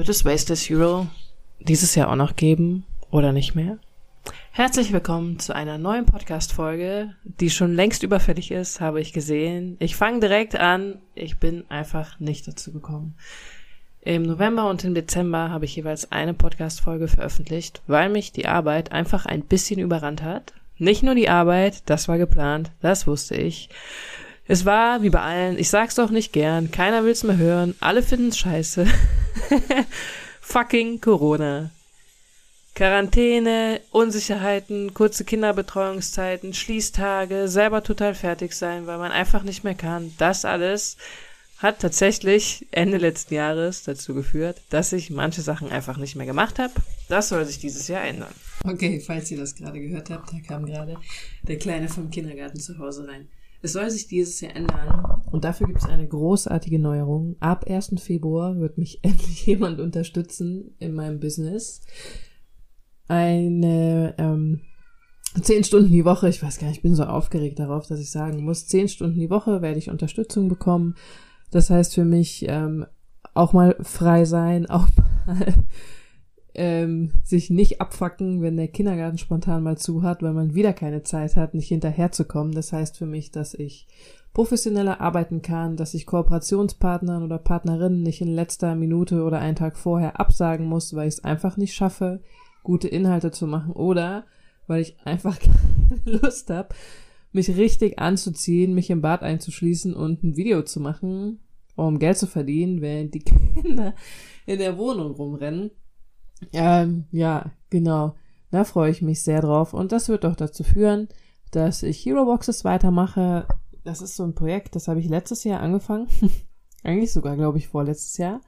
Wird es Wasteless Hero dieses Jahr auch noch geben oder nicht mehr? Herzlich willkommen zu einer neuen Podcast-Folge, die schon längst überfällig ist, habe ich gesehen. Ich fange direkt an. Ich bin einfach nicht dazu gekommen. Im November und im Dezember habe ich jeweils eine Podcast-Folge veröffentlicht, weil mich die Arbeit einfach ein bisschen überrannt hat. Nicht nur die Arbeit, das war geplant, das wusste ich. Es war wie bei allen, ich sag's doch nicht gern, keiner will's mehr hören, alle finden's scheiße. Fucking Corona. Quarantäne, Unsicherheiten, kurze Kinderbetreuungszeiten, Schließtage, selber total fertig sein, weil man einfach nicht mehr kann. Das alles hat tatsächlich Ende letzten Jahres dazu geführt, dass ich manche Sachen einfach nicht mehr gemacht habe. Das soll sich dieses Jahr ändern. Okay, falls ihr das gerade gehört habt, da kam gerade der Kleine vom Kindergarten zu Hause rein. Es soll sich dieses Jahr ändern und dafür gibt es eine großartige Neuerung. Ab 1. Februar wird mich endlich jemand unterstützen in meinem Business. Eine ähm, zehn Stunden die Woche, ich weiß gar nicht, ich bin so aufgeregt darauf, dass ich sagen muss, zehn Stunden die Woche werde ich Unterstützung bekommen. Das heißt für mich ähm, auch mal frei sein, auch mal ähm, sich nicht abfacken, wenn der Kindergarten spontan mal zu hat, weil man wieder keine Zeit hat, nicht hinterherzukommen. Das heißt für mich, dass ich professioneller arbeiten kann, dass ich Kooperationspartnern oder Partnerinnen nicht in letzter Minute oder einen Tag vorher absagen muss, weil ich es einfach nicht schaffe, gute Inhalte zu machen oder weil ich einfach keine Lust habe, mich richtig anzuziehen, mich im Bad einzuschließen und ein Video zu machen, um Geld zu verdienen, während die Kinder in der Wohnung rumrennen. Ähm, ja, genau. Da freue ich mich sehr drauf. Und das wird doch dazu führen, dass ich Hero Boxes weitermache. Das ist so ein Projekt, das habe ich letztes Jahr angefangen. Eigentlich sogar, glaube ich, vorletztes Jahr.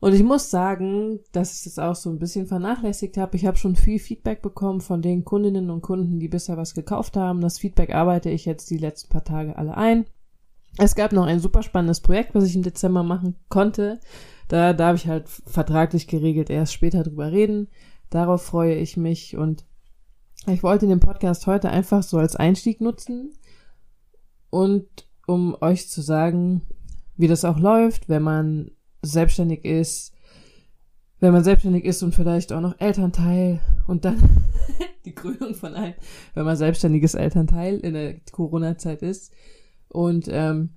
Und ich muss sagen, dass ich das auch so ein bisschen vernachlässigt habe. Ich habe schon viel Feedback bekommen von den Kundinnen und Kunden, die bisher was gekauft haben. Das Feedback arbeite ich jetzt die letzten paar Tage alle ein. Es gab noch ein super spannendes Projekt, was ich im Dezember machen konnte. Da darf ich halt vertraglich geregelt erst später drüber reden. Darauf freue ich mich und ich wollte den Podcast heute einfach so als Einstieg nutzen und um euch zu sagen, wie das auch läuft, wenn man selbstständig ist, wenn man selbstständig ist und vielleicht auch noch Elternteil und dann die Krönung von einem, wenn man selbstständiges Elternteil in der Corona-Zeit ist und ähm,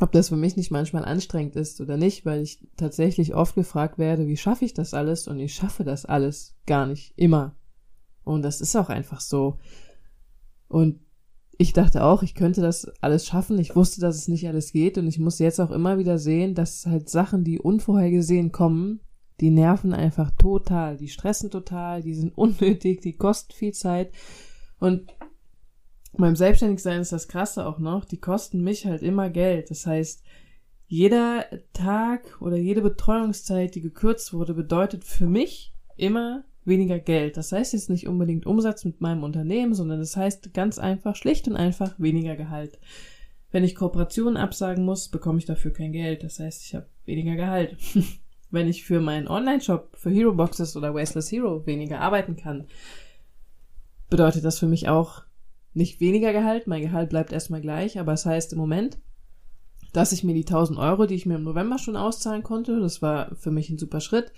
ob das für mich nicht manchmal anstrengend ist oder nicht, weil ich tatsächlich oft gefragt werde, wie schaffe ich das alles? Und ich schaffe das alles gar nicht immer. Und das ist auch einfach so. Und ich dachte auch, ich könnte das alles schaffen. Ich wusste, dass es nicht alles geht. Und ich muss jetzt auch immer wieder sehen, dass halt Sachen, die unvorhergesehen kommen, die nerven einfach total. Die stressen total, die sind unnötig, die kosten viel Zeit. Und beim Selbstständigsein ist das Krasse auch noch, die kosten mich halt immer Geld. Das heißt, jeder Tag oder jede Betreuungszeit, die gekürzt wurde, bedeutet für mich immer weniger Geld. Das heißt jetzt nicht unbedingt Umsatz mit meinem Unternehmen, sondern das heißt ganz einfach, schlicht und einfach weniger Gehalt. Wenn ich Kooperationen absagen muss, bekomme ich dafür kein Geld. Das heißt, ich habe weniger Gehalt. Wenn ich für meinen Online-Shop, für Hero Boxes oder Wasteless Hero weniger arbeiten kann, bedeutet das für mich auch nicht weniger Gehalt, mein Gehalt bleibt erstmal gleich, aber es das heißt im Moment, dass ich mir die 1000 Euro, die ich mir im November schon auszahlen konnte, das war für mich ein super Schritt,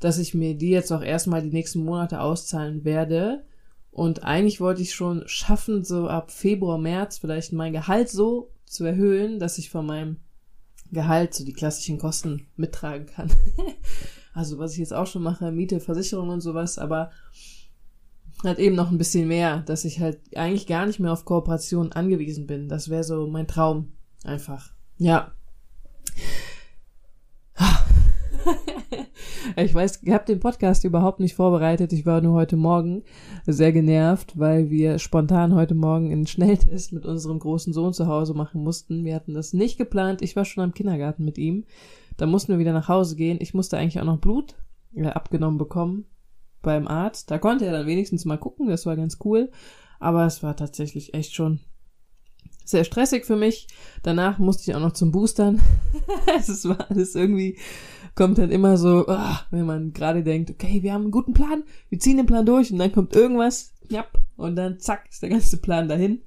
dass ich mir die jetzt auch erstmal die nächsten Monate auszahlen werde. Und eigentlich wollte ich schon schaffen, so ab Februar, März vielleicht mein Gehalt so zu erhöhen, dass ich von meinem Gehalt so die klassischen Kosten mittragen kann. also was ich jetzt auch schon mache, Miete, Versicherung und sowas, aber halt eben noch ein bisschen mehr, dass ich halt eigentlich gar nicht mehr auf Kooperation angewiesen bin. Das wäre so mein Traum. Einfach. Ja. ich weiß, ich habe den Podcast überhaupt nicht vorbereitet. Ich war nur heute Morgen sehr genervt, weil wir spontan heute Morgen einen Schnelltest mit unserem großen Sohn zu Hause machen mussten. Wir hatten das nicht geplant. Ich war schon am Kindergarten mit ihm. Da mussten wir wieder nach Hause gehen. Ich musste eigentlich auch noch Blut äh, abgenommen bekommen beim Arzt. Da konnte er dann wenigstens mal gucken, das war ganz cool. Aber es war tatsächlich echt schon sehr stressig für mich. Danach musste ich auch noch zum Boostern. es war alles irgendwie, kommt dann immer so, oh, wenn man gerade denkt, okay, wir haben einen guten Plan, wir ziehen den Plan durch und dann kommt irgendwas, knapp, und dann zack, ist der ganze Plan dahin.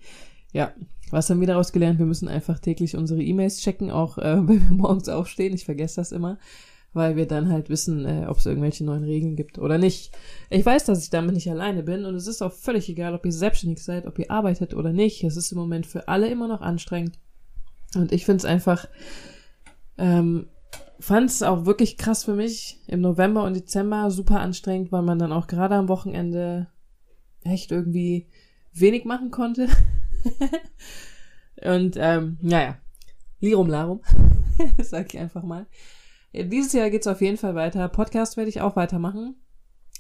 Ja, was haben wir daraus gelernt? Wir müssen einfach täglich unsere E-Mails checken, auch äh, wenn wir morgens aufstehen. Ich vergesse das immer weil wir dann halt wissen, äh, ob es irgendwelche neuen Regeln gibt oder nicht. Ich weiß, dass ich damit nicht alleine bin und es ist auch völlig egal, ob ihr selbstständig seid, ob ihr arbeitet oder nicht. Es ist im Moment für alle immer noch anstrengend. Und ich finde es einfach, ähm, fand es auch wirklich krass für mich im November und Dezember super anstrengend, weil man dann auch gerade am Wochenende echt irgendwie wenig machen konnte. und ähm, naja, Lirum Larum, sag ich einfach mal. Dieses Jahr geht's auf jeden Fall weiter. Podcast werde ich auch weitermachen.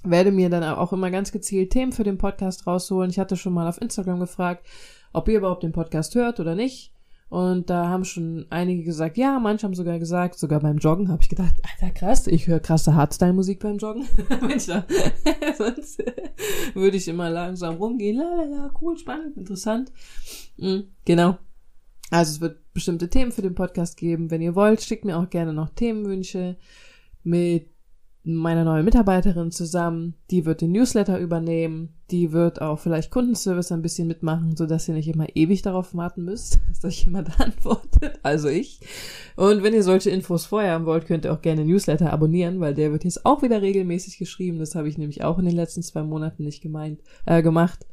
Werde mir dann auch immer ganz gezielt Themen für den Podcast rausholen. Ich hatte schon mal auf Instagram gefragt, ob ihr überhaupt den Podcast hört oder nicht. Und da haben schon einige gesagt, ja, manche haben sogar gesagt, sogar beim Joggen habe ich gedacht, Alter, krass, ich höre krasse Hardstyle-Musik beim Joggen. Sonst würde ich immer langsam rumgehen, la la la, cool, spannend, interessant. Mhm, genau. Also es wird bestimmte Themen für den Podcast geben. Wenn ihr wollt, schickt mir auch gerne noch Themenwünsche mit meiner neuen Mitarbeiterin zusammen. Die wird den Newsletter übernehmen. Die wird auch vielleicht Kundenservice ein bisschen mitmachen, so dass ihr nicht immer ewig darauf warten müsst, dass euch jemand antwortet. Also ich. Und wenn ihr solche Infos vorher haben wollt, könnt ihr auch gerne Newsletter abonnieren, weil der wird jetzt auch wieder regelmäßig geschrieben. Das habe ich nämlich auch in den letzten zwei Monaten nicht gemeint, äh, gemacht.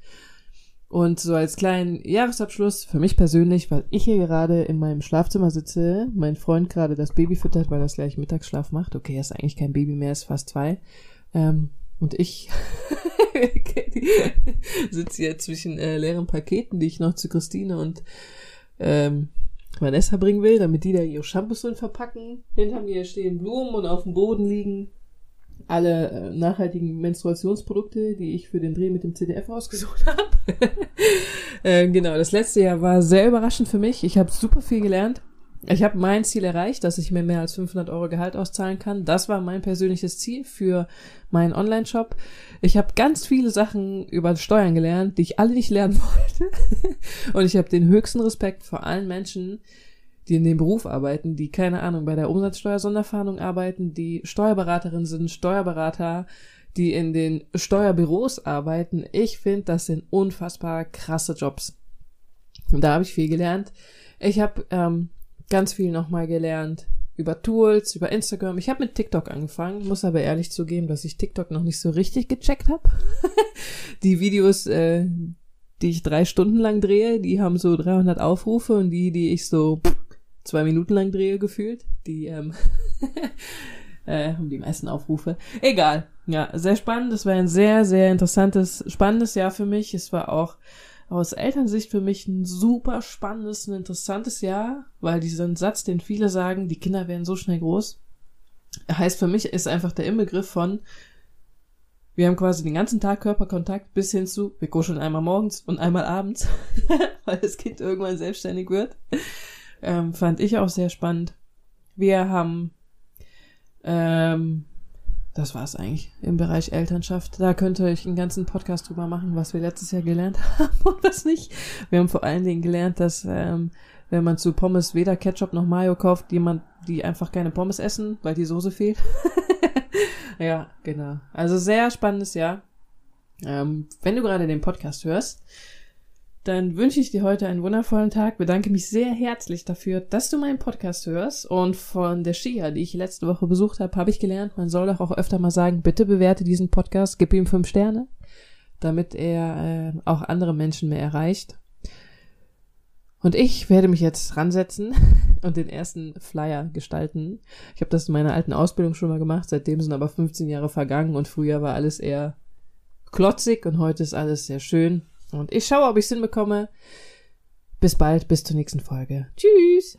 Und so als kleinen Jahresabschluss für mich persönlich, weil ich hier gerade in meinem Schlafzimmer sitze, mein Freund gerade das Baby füttert, weil das gleich Mittagsschlaf macht. Okay, er ist eigentlich kein Baby mehr, ist fast zwei. Ähm, und ich sitze hier zwischen äh, leeren Paketen, die ich noch zu Christine und ähm, Vanessa bringen will, damit die da ihre Shampoos drin verpacken. Hinter mir stehen Blumen und auf dem Boden liegen alle äh, nachhaltigen Menstruationsprodukte, die ich für den Dreh mit dem CDF ausgesucht habe. äh, genau, das letzte Jahr war sehr überraschend für mich. Ich habe super viel gelernt. Ich habe mein Ziel erreicht, dass ich mir mehr als 500 Euro Gehalt auszahlen kann. Das war mein persönliches Ziel für meinen Online-Shop. Ich habe ganz viele Sachen über Steuern gelernt, die ich alle nicht lernen wollte. Und ich habe den höchsten Respekt vor allen Menschen, die in dem Beruf arbeiten, die keine Ahnung bei der Umsatzsteuer-Sonderfahndung arbeiten, die Steuerberaterin sind, Steuerberater, die in den Steuerbüros arbeiten. Ich finde, das sind unfassbar krasse Jobs. Und da habe ich viel gelernt. Ich habe ähm, ganz viel nochmal gelernt über Tools, über Instagram. Ich habe mit TikTok angefangen, muss aber ehrlich zugeben, dass ich TikTok noch nicht so richtig gecheckt habe. die Videos, äh, die ich drei Stunden lang drehe, die haben so 300 Aufrufe und die, die ich so zwei Minuten lang drehe gefühlt. Die ähm, äh, haben die meisten Aufrufe. Egal. Ja, sehr spannend. Es war ein sehr, sehr interessantes, spannendes Jahr für mich. Es war auch aus Elternsicht für mich ein super spannendes, ein interessantes Jahr, weil diesen Satz, den viele sagen, die Kinder werden so schnell groß, heißt für mich ist einfach der Inbegriff von wir haben quasi den ganzen Tag Körperkontakt bis hin zu, wir kuscheln einmal morgens und einmal abends, weil das Kind irgendwann selbstständig wird. Ähm, fand ich auch sehr spannend. Wir haben, ähm, das war's eigentlich im Bereich Elternschaft. Da könnte ich einen ganzen Podcast drüber machen, was wir letztes Jahr gelernt haben und was nicht. Wir haben vor allen Dingen gelernt, dass ähm, wenn man zu Pommes weder Ketchup noch Mayo kauft, jemand, die einfach keine Pommes essen, weil die Soße fehlt. ja, genau. Also sehr spannendes Jahr. Ähm, wenn du gerade den Podcast hörst, dann wünsche ich dir heute einen wundervollen Tag. Bedanke mich sehr herzlich dafür, dass du meinen Podcast hörst. Und von der Shia, die ich letzte Woche besucht habe, habe ich gelernt, man soll doch auch öfter mal sagen, bitte bewerte diesen Podcast, gib ihm fünf Sterne, damit er äh, auch andere Menschen mehr erreicht. Und ich werde mich jetzt ransetzen und den ersten Flyer gestalten. Ich habe das in meiner alten Ausbildung schon mal gemacht, seitdem sind aber 15 Jahre vergangen und früher war alles eher klotzig und heute ist alles sehr schön. Und ich schaue, ob ich es hinbekomme. Bis bald, bis zur nächsten Folge. Tschüss!